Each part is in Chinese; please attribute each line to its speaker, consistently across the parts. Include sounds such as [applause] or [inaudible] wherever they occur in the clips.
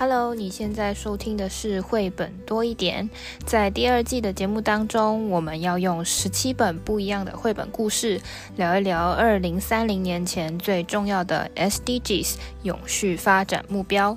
Speaker 1: Hello，你现在收听的是绘本多一点。在第二季的节目当中，我们要用十七本不一样的绘本故事，聊一聊二零三零年前最重要的 SDGs 永续发展目标。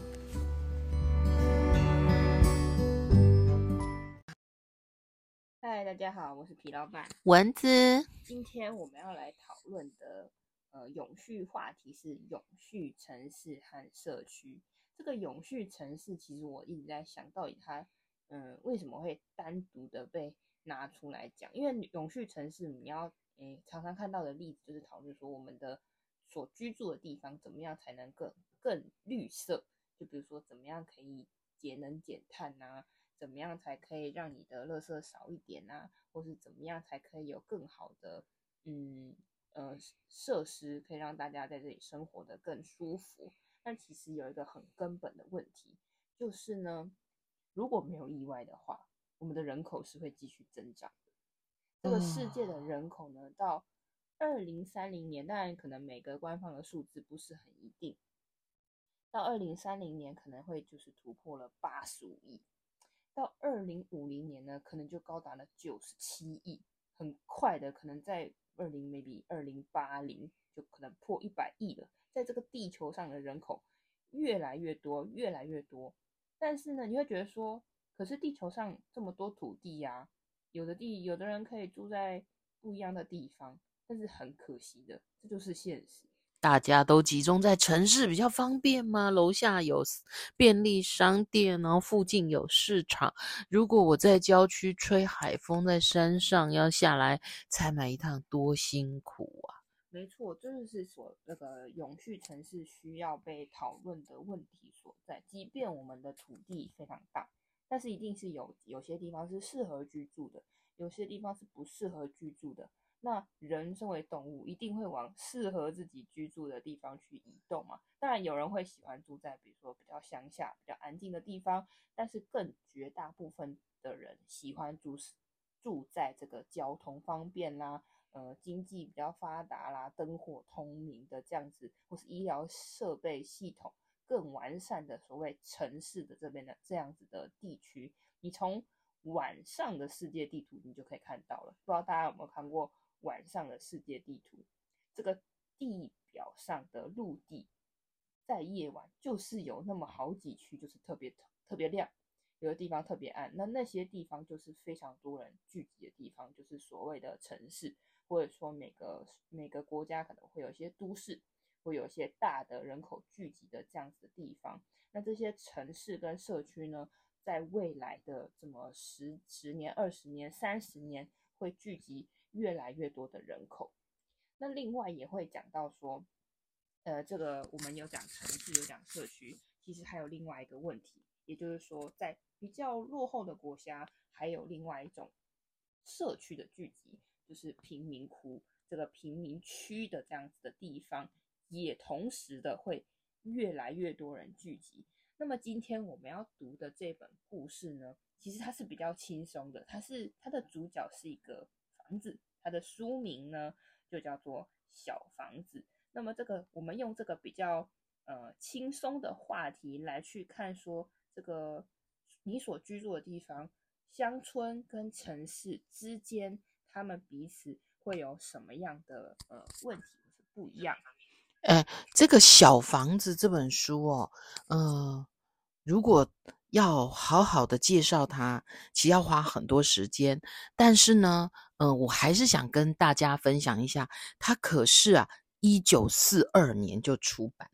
Speaker 1: 嗨，大家好，我是皮老板
Speaker 2: 蚊子。
Speaker 1: 今天我们要来讨论的呃永续话题是永续城市和社区。这个永续城市，其实我一直在想到底它，嗯，为什么会单独的被拿出来讲？因为永续城市，你要，诶，常常看到的例子就是讨论说，我们的所居住的地方怎么样才能更更绿色？就比如说，怎么样可以节能减碳呐？怎么样才可以让你的垃圾少一点呐？或是怎么样才可以有更好的，嗯，呃，设施可以让大家在这里生活得更舒服？但其实有一个很根本的问题，就是呢，如果没有意外的话，我们的人口是会继续增长的。这个世界的人口呢，到二零三零年，当然可能每个官方的数字不是很一定，到二零三零年可能会就是突破了八十五亿，到二零五零年呢，可能就高达了九十七亿，很快的，可能在二零 maybe 二零八零就可能破一百亿了。在这个地球上的人口越来越多，越来越多，但是呢，你会觉得说，可是地球上这么多土地呀，有的地，有的人可以住在不一样的地方，但是很可惜的，这就是现实。
Speaker 2: 大家都集中在城市比较方便吗？楼下有便利商店，然后附近有市场。如果我在郊区吹海风，在山上要下来采买一趟，多辛苦啊！
Speaker 1: 没错，这就是所那个永续城市需要被讨论的问题所在。即便我们的土地非常大，但是一定是有有些地方是适合居住的，有些地方是不适合居住的。那人身为动物，一定会往适合自己居住的地方去移动嘛？当然，有人会喜欢住在比如说比较乡下、比较安静的地方，但是更绝大部分的人喜欢住住在这个交通方便啦。呃，经济比较发达啦，灯火通明的这样子，或是医疗设备系统更完善的所谓城市的这边的这样子的地区，你从晚上的世界地图你就可以看到了。不知道大家有没有看过晚上的世界地图？这个地表上的陆地在夜晚就是有那么好几区，就是特别特别亮，有的地方特别暗。那那些地方就是非常多人聚集的地方，就是所谓的城市。或者说每个每个国家可能会有一些都市，会有一些大的人口聚集的这样子的地方。那这些城市跟社区呢，在未来的这么十十年、二十年、三十年，会聚集越来越多的人口。那另外也会讲到说，呃，这个我们有讲城市，有讲社区，其实还有另外一个问题，也就是说，在比较落后的国家，还有另外一种社区的聚集。就是贫民窟，这个贫民区的这样子的地方，也同时的会越来越多人聚集。那么今天我们要读的这本故事呢，其实它是比较轻松的，它是它的主角是一个房子，它的书名呢就叫做《小房子》。那么这个我们用这个比较呃轻松的话题来去看，说这个你所居住的地方，乡村跟城市之间。他们彼此会有什么样的呃问题不一样？
Speaker 2: 哎，这个小房子这本书哦，嗯、如果要好好的介绍它，其实要花很多时间。但是呢，嗯、我还是想跟大家分享一下，它可是啊，一九四二年就出版。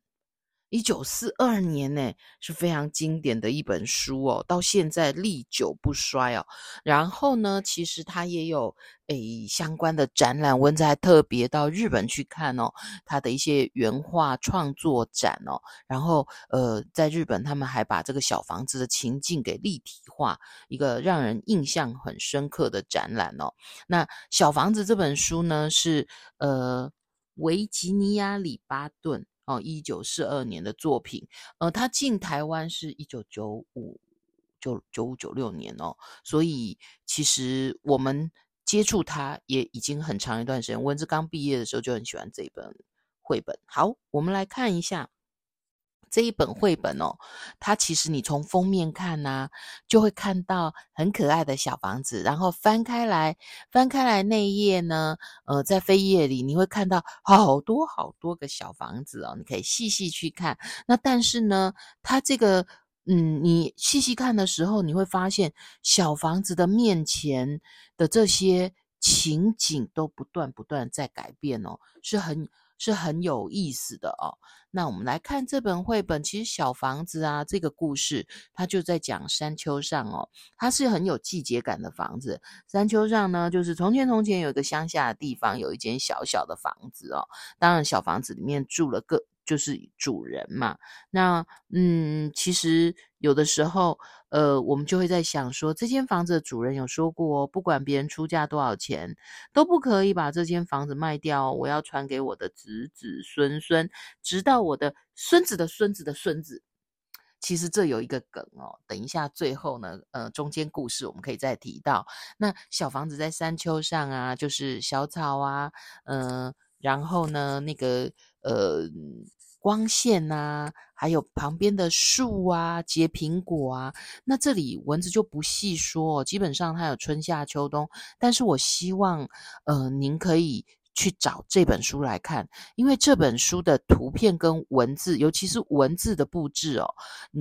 Speaker 2: 一九四二年呢，是非常经典的一本书哦，到现在历久不衰哦。然后呢，其实它也有诶相关的展览，蚊子还特别到日本去看哦，它的一些原画创作展哦。然后呃，在日本他们还把这个小房子的情境给立体化，一个让人印象很深刻的展览哦。那小房子这本书呢，是呃维吉尼亚·里巴顿。哦，一九四二年的作品，呃，他进台湾是一九九五九九五九六年哦，所以其实我们接触他也已经很长一段时间。文子刚毕业的时候就很喜欢这一本绘本。好，我们来看一下这一本绘本哦，它其实你从封面看呐、就会看到很可爱的小房子。然后翻开来，翻开来那一页呢，呃，在扉页里你会看到好多好多个小房子哦，你可以细细去看。那但是呢，它这个，嗯，你细细看的时候，你会发现小房子的面前的这些情景都不断不断在改变哦，是很。是很有意思的哦。那我们来看这本绘本，其实小房子啊，这个故事它就在讲山丘上哦，它是很有季节感的房子。山丘上呢，就是从前从前有一个乡下的地方，有一间小小的房子哦。当然，小房子里面住了个。就是主人嘛，那嗯，其实有的时候，呃，我们就会在想说，这间房子的主人有说过，不管别人出价多少钱，都不可以把这间房子卖掉，我要传给我的子子孙孙，直到我的孙子的孙子的孙子。其实这有一个梗哦，等一下最后呢，呃，中间故事我们可以再提到。那小房子在山丘上啊，就是小草啊，嗯、然后呢，那个呃。光线呐，还有旁边的树啊，结苹果啊。那这里文字就不细说，基本上它有春夏秋冬。但是我希望，呃，您可以去找这本书来看，因为这本书的图片跟文字，尤其是文字的布置哦。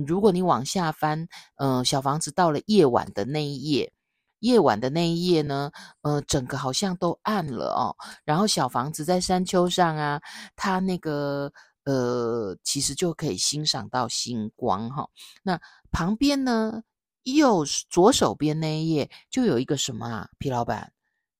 Speaker 2: 如果你往下翻，呃，小房子到了夜晚的那一页，夜晚的那一夜呢，呃，整个好像都暗了哦。然后小房子在山丘上啊，它那个。呃，其实就可以欣赏到星光哈。那旁边呢，右左手边那一页就有一个什么啊？皮老板，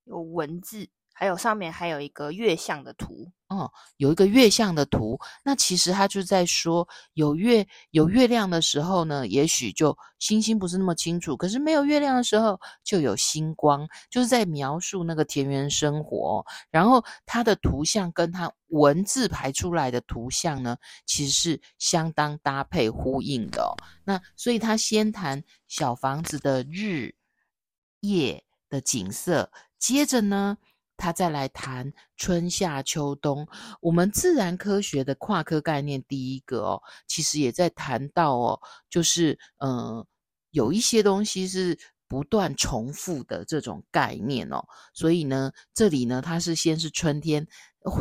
Speaker 1: 有文字，还有上面还有一个月相的图。
Speaker 2: 哦，有一个月相的图，那其实他就在说，有月有月亮的时候呢，也许就星星不是那么清楚，可是没有月亮的时候就有星光，就是在描述那个田园生活。然后它的图像跟它文字排出来的图像呢，其实是相当搭配呼应的。那所以他先谈小房子的日夜的景色，接着呢。他再来谈春夏秋冬，我们自然科学的跨科概念第一个哦，其实也在谈到哦，就是嗯、呃，有一些东西是不断重复的这种概念哦，所以呢，这里呢，它是先是春天，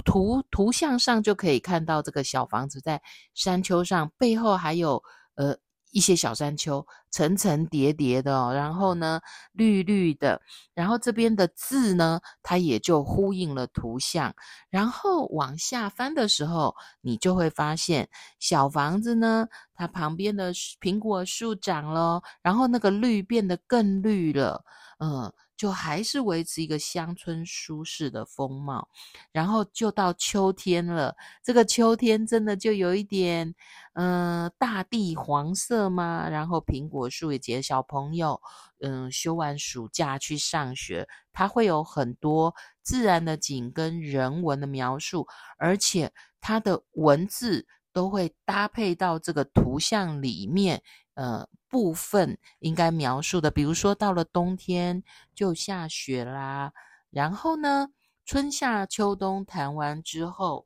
Speaker 2: 图图像上就可以看到这个小房子在山丘上，背后还有呃。一些小山丘，层层叠叠的哦，然后呢，绿绿的，然后这边的字呢，它也就呼应了图像。然后往下翻的时候，你就会发现小房子呢，它旁边的苹果树长了，然后那个绿变得更绿了，嗯。就还是维持一个乡村舒适的风貌，然后就到秋天了。这个秋天真的就有一点，嗯、大地黄色吗？然后苹果树也结小朋友，嗯、休完暑假去上学，它会有很多自然的景跟人文的描述，而且它的文字都会搭配到这个图像里面，呃。部分应该描述的，比如说到了冬天就下雪啦，然后呢，春夏秋冬谈完之后，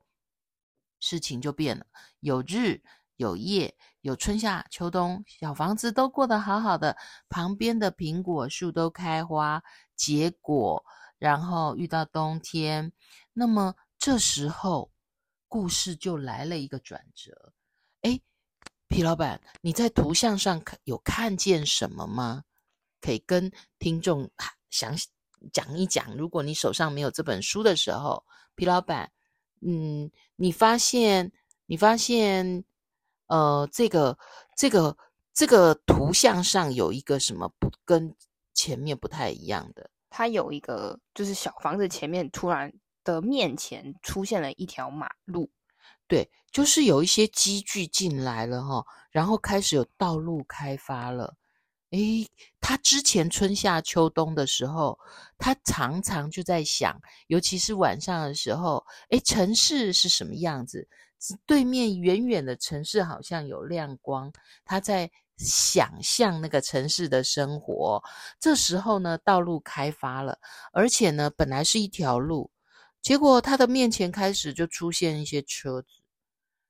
Speaker 2: 事情就变了，有日有夜，有春夏秋冬，小房子都过得好好的，旁边的苹果树都开花结果，然后遇到冬天，那么这时候故事就来了一个转折，诶皮老板，你在图像上有看见什么吗？可以跟听众详细讲一讲。如果你手上没有这本书的时候，皮老板，嗯，你发现你发现，呃，这个这个这个图像上有一个什么不跟前面不太一样的？
Speaker 1: 它有一个，就是小房子前面突然的面前出现了一条马路。
Speaker 2: 对，就是有一些机具进来了哈，然后开始有道路开发了。诶，他之前春夏秋冬的时候，他常常就在想，尤其是晚上的时候，诶，城市是什么样子？对面远远的城市好像有亮光，他在想象那个城市的生活。这时候呢，道路开发了，而且呢，本来是一条路，结果他的面前开始就出现一些车子。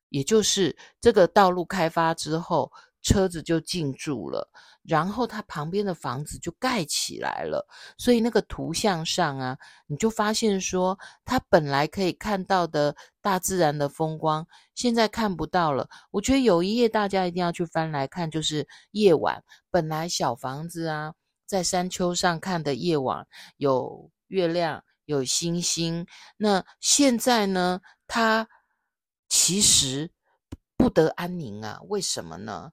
Speaker 2: 也就是这个道路开发之后，车子就进驻了，然后它旁边的房子就盖起来了。所以那个图像上啊，你就发现说，它本来可以看到的大自然的风光，现在看不到了。我觉得有一页大家一定要去翻来看，就是夜晚，本来小房子啊，在山丘上看的夜晚有月亮。有星星，那现在呢？它其实不得安宁啊！为什么呢？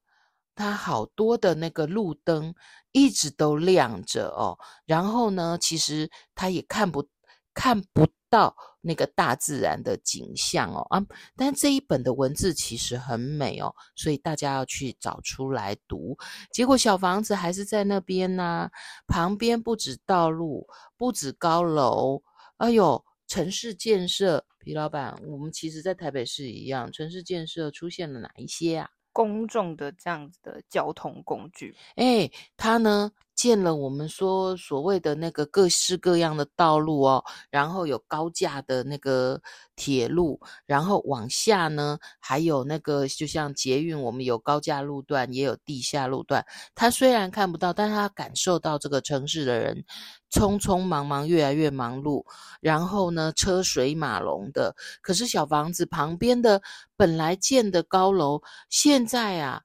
Speaker 2: 它好多的那个路灯一直都亮着哦，然后呢，其实它也看不看不到那个大自然的景象哦啊！但这一本的文字其实很美哦，所以大家要去找出来读。结果小房子还是在那边呢、旁边不止道路，不止高楼。哎呦，城市建设，皮老板，我们其实在台北市一样，城市建设出现了哪一些啊？
Speaker 1: 公众的这样子的交通工具，
Speaker 2: 哎，他呢？建了我们说所谓的那个各式各样的道路哦，然后有高架的那个铁路，然后往下呢还有那个就像捷运，我们有高架路段，也有地下路段。他虽然看不到，但他感受到这个城市的人匆匆忙忙，越来越忙碌，然后呢车水马龙的。可是小房子旁边的本来建的高楼，现在啊，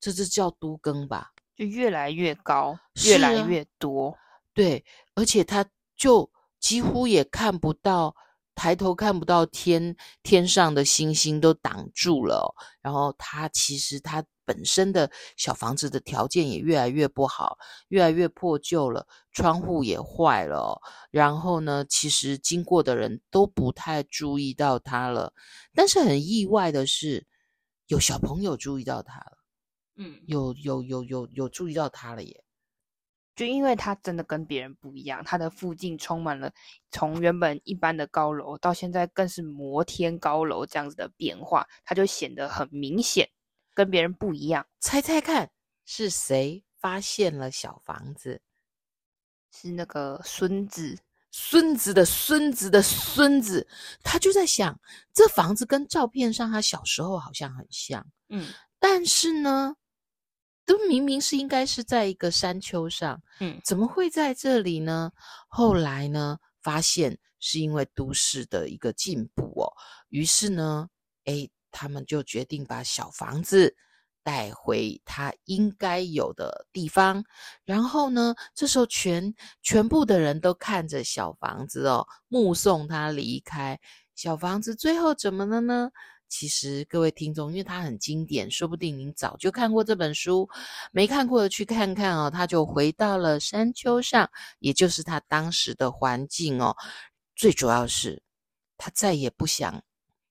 Speaker 2: 这是叫都更吧？
Speaker 1: 就越来越高，越来越多，
Speaker 2: 啊，对，而且他就几乎也看不到，抬头看不到天，天上的星星都挡住了哦。然后他其实他本身的小房子的条件也越来越不好，越来越破旧了，窗户也坏了哦。然后呢，其实经过的人都不太注意到他了，但是很意外的是，有小朋友注意到他了。
Speaker 1: 嗯，
Speaker 2: 有有有有有注意到他了耶，
Speaker 1: 就因为他真的跟别人不一样，他的附近充满了从原本一般的高楼到现在更是摩天高楼这样子的变化，他就显得很明显，跟别人不一样。
Speaker 2: 猜猜看是谁发现了小房子？
Speaker 1: 是那个孙子，
Speaker 2: 孙子的孙子的孙子，他就在想，这房子跟照片上他小时候好像很像，
Speaker 1: 嗯，
Speaker 2: 但是呢。都明明是应该是在一个山丘上，
Speaker 1: 嗯，
Speaker 2: 怎么会在这里呢？后来呢，发现是因为都市的一个进步哦，于是呢，诶，他们就决定把小房子带回它应该有的地方。然后呢，这时候全全部的人都看着小房子哦，目送他离开。小房子最后怎么了呢？其实各位听众，因为它很经典，说不定您早就看过这本书，没看过的去看看哦。他就回到了山丘上，也就是他当时的环境哦。最主要是，他再也不想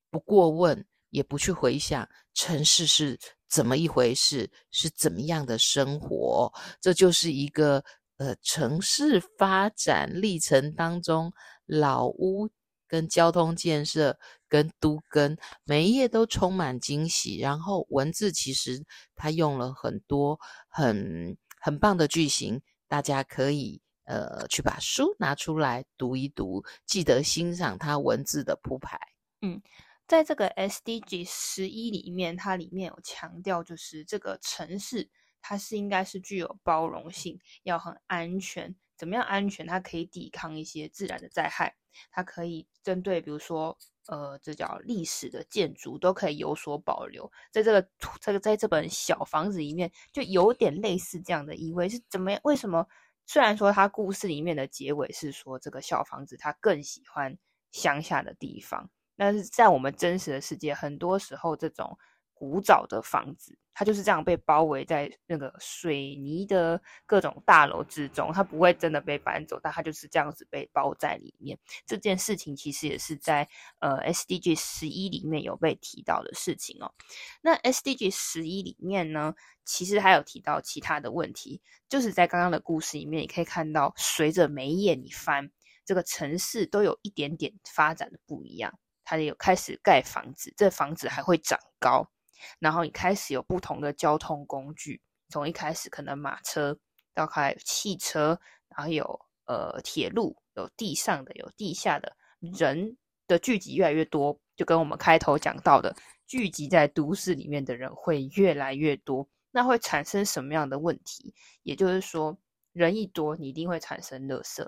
Speaker 2: 不过问，也不去回想城市是怎么一回事，是怎么样的生活。这就是一个呃城市发展历程当中老屋。跟交通建设、跟都跟，每一页都充满惊喜。然后文字其实他用了很多很很棒的句型，大家可以呃去把书拿出来读一读，记得欣赏他文字的铺排。
Speaker 1: 嗯，在这个 SDG 十一里面，它里面有强调，就是这个城市它是应该是具有包容性，要很安全。怎么样安全？它可以抵抗一些自然的灾害。它可以针对，比如说，呃，这叫历史的建筑，都可以有所保留。在这个这个在这本小房子里面，就有点类似这样的意味。是怎么样？为什么？虽然说它故事里面的结尾是说这个小房子它更喜欢乡下的地方，但是在我们真实的世界，很多时候这种。古早的房子，它就是这样被包围在那个水泥的各种大楼之中，它不会真的被搬走，但它就是这样子被包在里面。这件事情其实也是在呃 SDG 十一里面有被提到的事情哦。那 SDG 十一里面呢，其实还有提到其他的问题，就是在刚刚的故事里面，你可以看到，随着每一页你翻，这个城市都有一点点发展的不一样，它有开始盖房子，这房子还会长高。然后你开始有不同的交通工具，从一开始可能马车，到开汽车，然后有呃铁路，有地上的，有地下的，人的聚集越来越多，就跟我们开头讲到的，聚集在都市里面的人会越来越多，那会产生什么样的问题？也就是说，人一多，你一定会产生垃圾。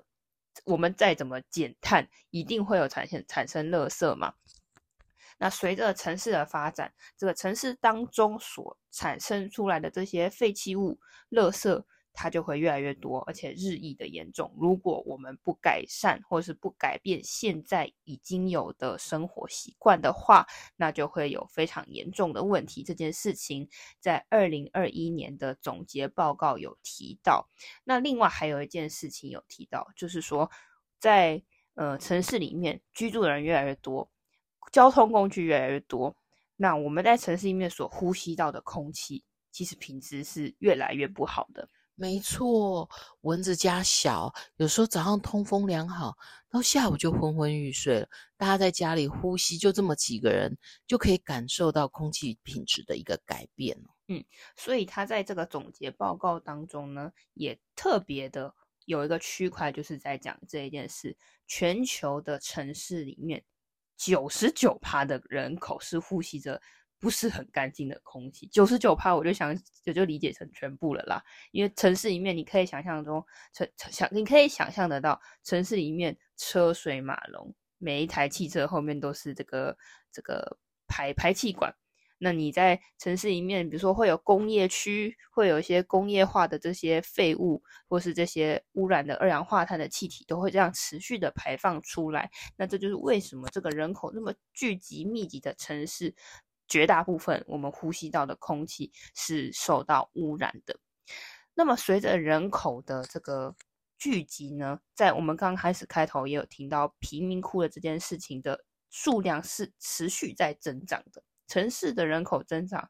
Speaker 1: 我们再怎么减碳，一定会有产生产生垃圾嘛。那随着城市的发展，这个城市当中所产生出来的这些废弃物、垃圾，它就会越来越多，而且日益的严重。如果我们不改善或是不改变现在已经有的生活习惯的话，那就会有非常严重的问题。这件事情在二零二一年的总结报告有提到。那另外还有一件事情有提到，就是说在呃城市里面居住的人越来越多。交通工具越来越多，那我们在城市里面所呼吸到的空气，其实品质是越来越不好的。
Speaker 2: 没错，蚊子家小，有时候早上通风良好，到下午就昏昏欲睡了。大家在家里呼吸，就这么几个人，就可以感受到空气品质的一个改变。
Speaker 1: 嗯，所以他在这个总结报告当中呢，也特别的有一个区块，就是在讲这一件事：全球的城市里面。九十九趴的人口是呼吸着不是很干净的空气，九十九趴我就想也就理解成全部了啦。因为城市里面你可以想象中，城想你可以想象得到，城市里面车水马龙，每一台汽车后面都是这个这个排排气管。那你在城市里面，比如说会有工业区，会有一些工业化的这些废物，或是这些污染的二氧化碳的气体，都会这样持续的排放出来。那这就是为什么这个人口那么聚集密集的城市，绝大部分我们呼吸到的空气是受到污染的。那么随着人口的这个聚集呢，在我们刚开始开头也有听到贫民窟的这件事情的数量是持续在增长的。城市的人口增长，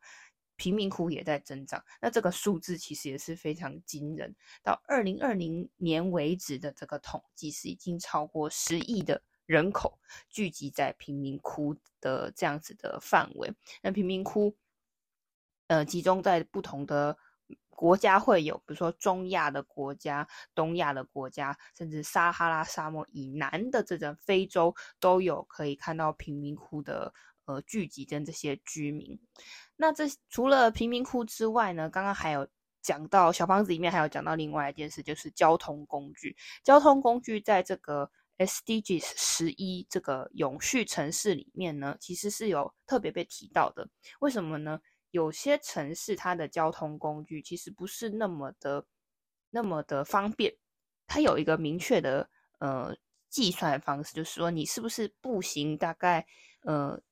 Speaker 1: 贫民窟也在增长。那这个数字其实也是非常惊人。到二零二零年为止的这个统计是已经超过十亿的人口聚集在贫民窟的这样子的范围。那贫民窟，呃，集中在不同的国家会有，比如说中亚的国家、东亚的国家，甚至撒哈拉沙漠以南的这种非洲都有可以看到贫民窟的。呃，聚集跟这些居民，那这除了贫民窟之外呢，刚刚还有讲到小房子里面还有讲到另外一件事，就是交通工具。交通工具在这个 SDGs 十一这个永续城市里面呢，其实是有特别被提到的。为什么呢？有些城市它的交通工具其实不是那么的那么的方便，它有一个明确的呃计算方式，就是说你是不是步行大概呃。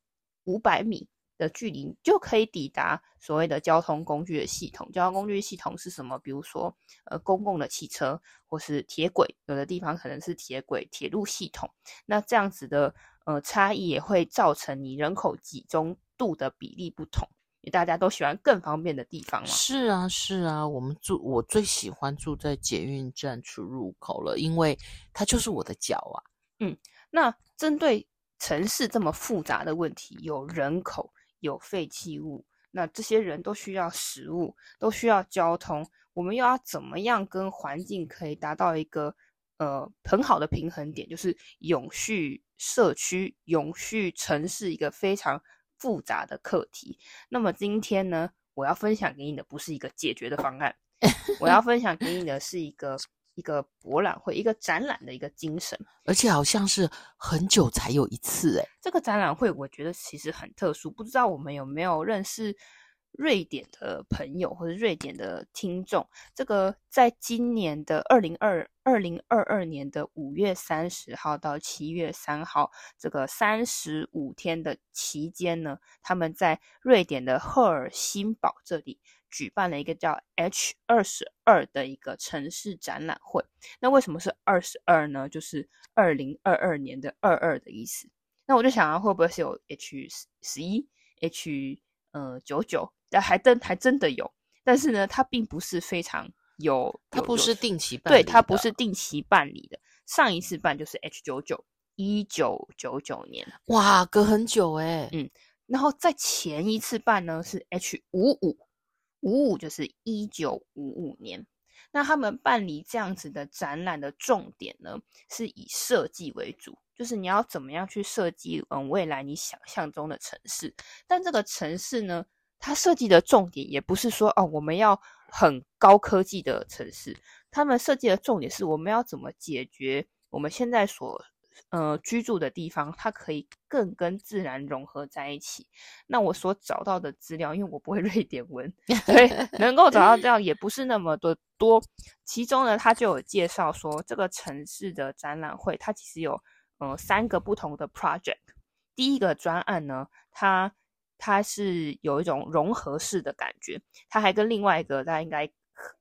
Speaker 1: 五百米的距离就可以抵达所谓的交通工具的系统。交通工具系统是什么？比如说，呃，公共的汽车或是铁轨，有的地方可能是铁轨、铁路系统。那这样子的呃差异也会造成你人口集中度的比例不同。大家都喜欢更方便的地方嘛。
Speaker 2: 是啊，是啊，我们住我最喜欢住在捷运站出入口了，因为它就是我的脚啊。
Speaker 1: 嗯，那针对。城市这么复杂的问题，有人口，有废弃物，那这些人都需要食物，都需要交通，我们又要怎么样跟环境可以达到一个呃很好的平衡点？就是永续社区、永续城市一个非常复杂的课题。那么今天呢，我要分享给你的不是一个解决的方案，[laughs] 我要分享给你的是一个。一个博览会，一个展览的一个精神，
Speaker 2: 而且好像是很久才有一次诶。
Speaker 1: 这个展览会我觉得其实很特殊，不知道我们有没有认识瑞典的朋友或者瑞典的听众？这个在今年的二零二二零二二年的五月三十号到七月三号，这个三十五天的期间呢，他们在瑞典的赫尔辛堡这里。举办了一个叫 H 二十二的一个城市展览会。那为什么是二十二呢？就是二零二二年的二二的意思。那我就想啊，会不会是有 H 十一、H 呃九九？但还真还真的有。但是呢，它并不是非常有，
Speaker 2: 它不是定期办。
Speaker 1: 对，它不是定期办理的。上一次办就是 H 九九，一九九九年。
Speaker 2: 哇，隔很久诶。
Speaker 1: 嗯，然后在前一次办呢是 H 五五。五五就是一九五五年，那他们办理这样子的展览的重点呢，是以设计为主，就是你要怎么样去设计嗯未来你想象中的城市。但这个城市呢，它设计的重点也不是说哦我们要很高科技的城市，他们设计的重点是我们要怎么解决我们现在所。呃，居住的地方，它可以更跟自然融合在一起。那我所找到的资料，因为我不会 [laughs] 瑞典文，所以能够找到这样也不是那么的多。其中呢，它就有介绍说，这个城市的展览会，它其实有呃三个不同的 project。第一个专案呢，它它是有一种融合式的感觉，它还跟另外一个大家应该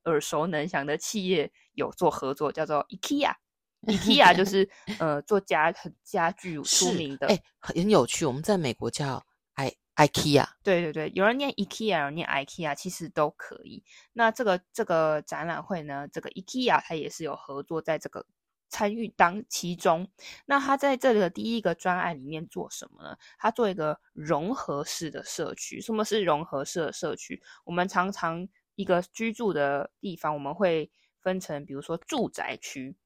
Speaker 1: 耳熟能详的企业有做合作，叫做 IKEA。IKEA 就 [laughs] 是呃做家很家具出名的，
Speaker 2: 哎，很有趣。我们在美国叫 I IKEA，
Speaker 1: 对对对，有人念 IKEA，有人念 IKEA，其实都可以。那这个这个展览会呢，这个 IKEA 它也是有合作，在这个参与当其中。那他在这个第一个专案里面做什么呢？他做一个融合式的社区。什么是融合式的社区？我们常常一个居住的地方，我们会分成，比如说住宅区。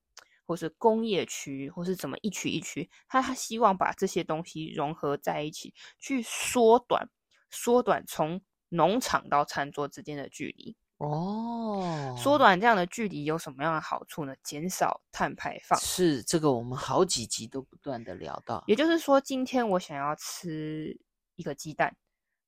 Speaker 1: 或是工业区，或是怎么一区一区，他他希望把这些东西融合在一起，去缩短缩短从农场到餐桌之间的距离。
Speaker 2: 哦，
Speaker 1: 缩短这样的距离有什么样的好处呢？减少碳排放。
Speaker 2: 是这个，我们好几集都不断的聊到。
Speaker 1: 也就是说，今天我想要吃一个鸡蛋，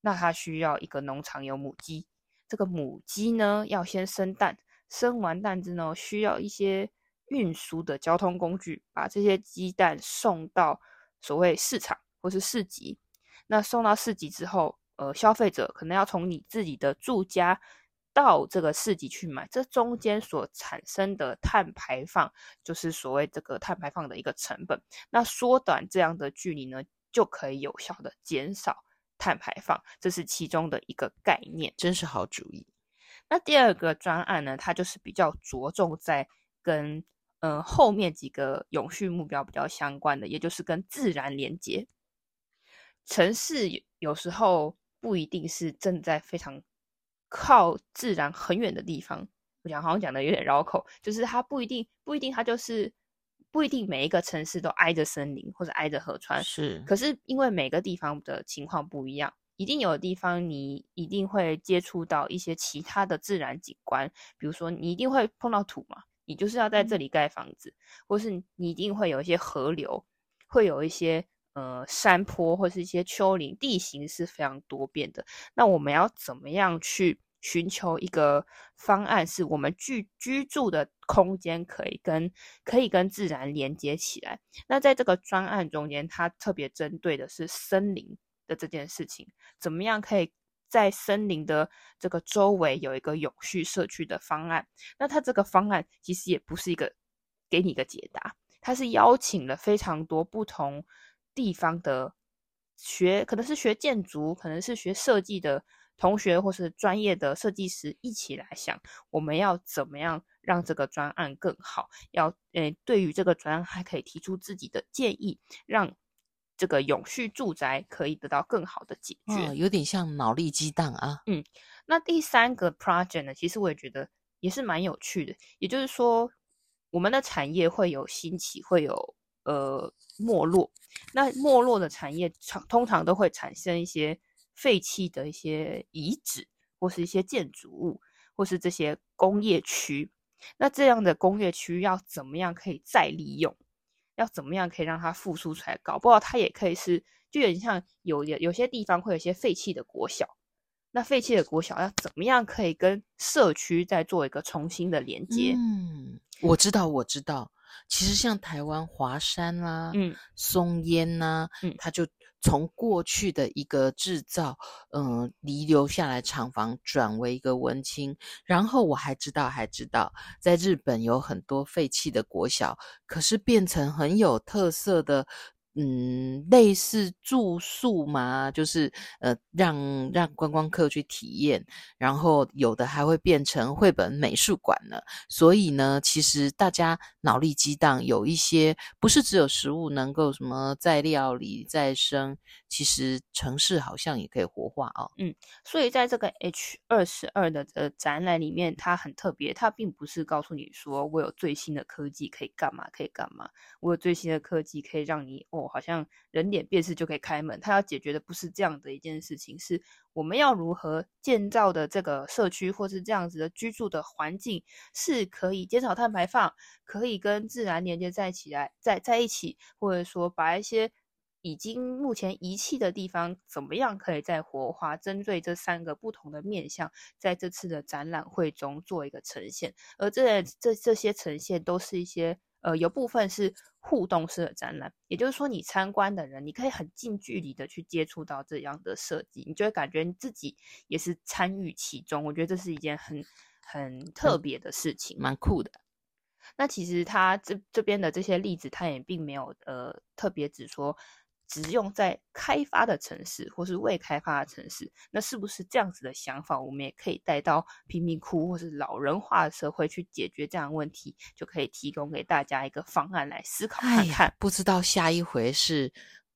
Speaker 1: 那它需要一个农场有母鸡，这个母鸡呢要先生蛋，生完蛋之后需要一些。运输的交通工具把这些鸡蛋送到所谓市场或是市集。那送到市集之后，呃，消费者可能要从你自己的住家到这个市集去买，这中间所产生的碳排放，就是所谓这个碳排放的一个成本。那缩短这样的距离呢，就可以有效的减少碳排放，这是其中的一个概念，
Speaker 2: 真是好主意。
Speaker 1: 那第二个专案呢，它就是比较着重在跟嗯，后面几个永续目标比较相关的，也就是跟自然连接。城市有时候不一定是正在非常靠自然很远的地方，我讲好像讲的有点绕口，就是它不一定不一定它就是不一定每一个城市都挨着森林或者挨着河川，
Speaker 2: 是。
Speaker 1: 可是因为每个地方的情况不一样，一定有的地方你一定会接触到一些其他的自然景观，比如说你一定会碰到土嘛。你就是要在这里盖房子，或是你一定会有一些河流，会有一些呃山坡，或是一些丘陵，地形是非常多变的。那我们要怎么样去寻求一个方案，是我们居居住的空间可以跟可以跟自然连接起来？那在这个专案中间，它特别针对的是森林的这件事情，怎么样可以？在森林的这个周围有一个永续社区的方案，那它这个方案其实也不是一个给你一个解答，它是邀请了非常多不同地方的学，可能是学建筑，可能是学设计的同学，或是专业的设计师一起来想，我们要怎么样让这个专案更好？要诶，对于这个专案还可以提出自己的建议，让。这个永续住宅可以得到更好的解决，
Speaker 2: 哦、有点像脑力激荡啊。
Speaker 1: 嗯，那第三个 project 呢，其实我也觉得也是蛮有趣的。也就是说，我们的产业会有兴起，会有呃没落。那没落的产业常通常都会产生一些废弃的一些遗址，或是一些建筑物，或是这些工业区。那这样的工业区要怎么样可以再利用？要怎么样可以让它复苏出来？搞不好它也可以是，就有点像有有些地方会有一些废弃的国小，那废弃的国小要怎么样可以跟社区再做一个重新的连接？
Speaker 2: 嗯，我知道，我知道。其实像台湾华山啦、啊，嗯，松烟呐、啊，嗯，它就。从过去的一个制造，嗯，遗留下来厂房转为一个文青，然后我还知道，还知道，在日本有很多废弃的国小，可是变成很有特色的嗯，类似住宿嘛，就是呃，让让观光客去体验，然后有的还会变成绘本美术馆了。所以呢，其实大家脑力激荡，有一些不是只有食物能够什么再料理再生，其实城市好像也可以活化哦。
Speaker 1: 嗯，所以在这个 H 二十二的呃展览里面，它很特别，它并不是告诉你说我有最新的科技可以干嘛可以干嘛，我有最新的科技可以让你哦。我好像人脸辨识就可以开门，他要解决的不是这样的一件事情，是我们要如何建造的这个社区，或是这样子的居住的环境，是可以减少碳排放，可以跟自然连接在起来，在在一起，或者说把一些已经目前遗弃的地方，怎么样可以再活化？针对这三个不同的面向，在这次的展览会中做一个呈现，而这这这些呈现都是一些。呃，有部分是互动式的展览，也就是说，你参观的人，你可以很近距离的去接触到这样的设计，你就会感觉你自己也是参与其中。我觉得这是一件很很特别的事情，
Speaker 2: 蛮酷的。
Speaker 1: 那其实他这这边的这些例子，他也并没有呃特别只说。只用在开发的城市或是未开发的城市，那是不是这样子的想法？我们也可以带到贫民窟或是老人化的社会去解决这样的问题，就可以提供给大家一个方案来思考看看。
Speaker 2: 哎、不知道下一回是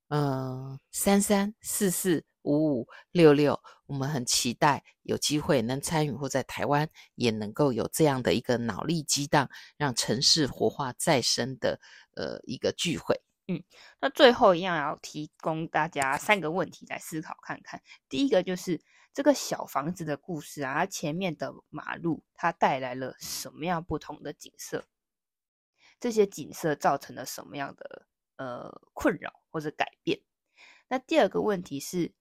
Speaker 2: 嗯三三四四五五六六，我们很期待有机会能参与，或在台湾也能够有这样的一个脑力激荡，让城市活化再生的呃一个聚会。
Speaker 1: 嗯，那最后一样要提供大家三个问题来思考看看。第一个就是这个小房子的故事啊，它前面的马路它带来了什么样不同的景色？这些景色造成了什么样的呃困扰或者改变？那第二个问题是，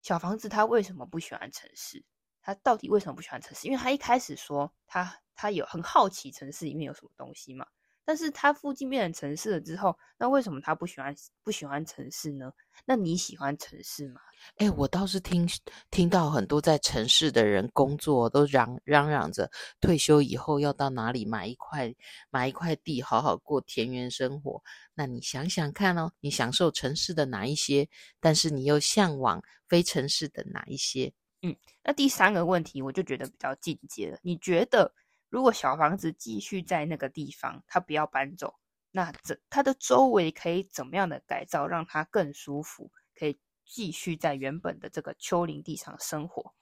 Speaker 1: 小房子它为什么不喜欢城市？它到底为什么不喜欢城市？因为他一开始说他他有很好奇城市里面有什么东西嘛。但是他附近变成城市了之后，那为什么他不喜欢不喜欢城市呢？那你喜欢城市吗？
Speaker 2: 哎，我倒是听听到很多在城市的人工作都嚷嚷嚷着退休以后要到哪里买一块买一块地，好好过田园生活。那你想想看哦，你享受城市的哪一些？但是你又向往非城市的哪一些？
Speaker 1: 嗯，那第三个问题我就觉得比较进阶了。你觉得？如果小房子继续在那个地方，它不要搬走，那这它的周围可以怎么样的改造，让它更舒服，可以继续在原本的这个丘陵地上生活？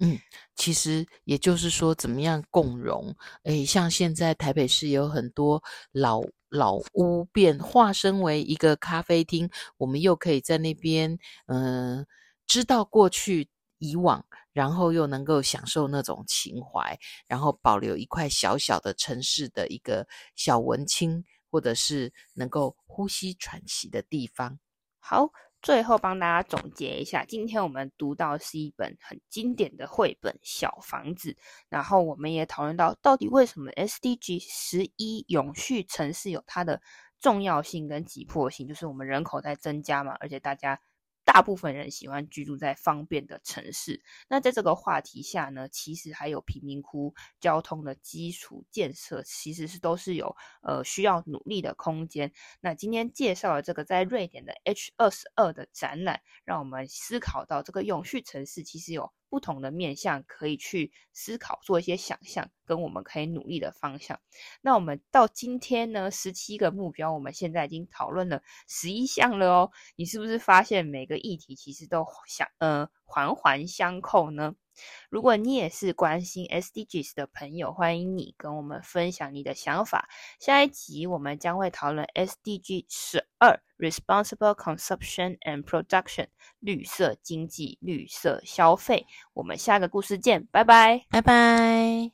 Speaker 2: 嗯，其实也就是说，怎么样共融？诶，像现在台北市有很多老老屋变化身为一个咖啡厅，我们又可以在那边，嗯、知道过去以往。然后又能够享受那种情怀，然后保留一块小小的城市的一个小文青，或者是能够呼吸喘息的地方。
Speaker 1: 好，最后帮大家总结一下，今天我们读到是一本很经典的绘本《小房子》，然后我们也讨论到到底为什么 SDG 十一永续城市有它的重要性跟急迫性，就是我们人口在增加嘛，而且大家。大部分人喜欢居住在方便的城市。那在这个话题下呢，其实还有贫民窟、交通的基础建设，其实是都是有呃需要努力的空间。那今天介绍了这个在瑞典的 H 二十二的展览，让我们思考到这个永续城市其实有不同的面向可以去思考，做一些想象，跟我们可以努力的方向。那我们到今天呢，十七个目标，我们现在已经讨论了十一项了哦。你是不是发现每个议题其实都想呃环环相扣呢？如果你也是关心 SDGs 的朋友，欢迎你跟我们分享你的想法。下一集我们将会讨论 SDG 十二 Responsible Consumption and Production 绿色经济、绿色消费。我们下个故事见，拜拜，
Speaker 2: 拜拜。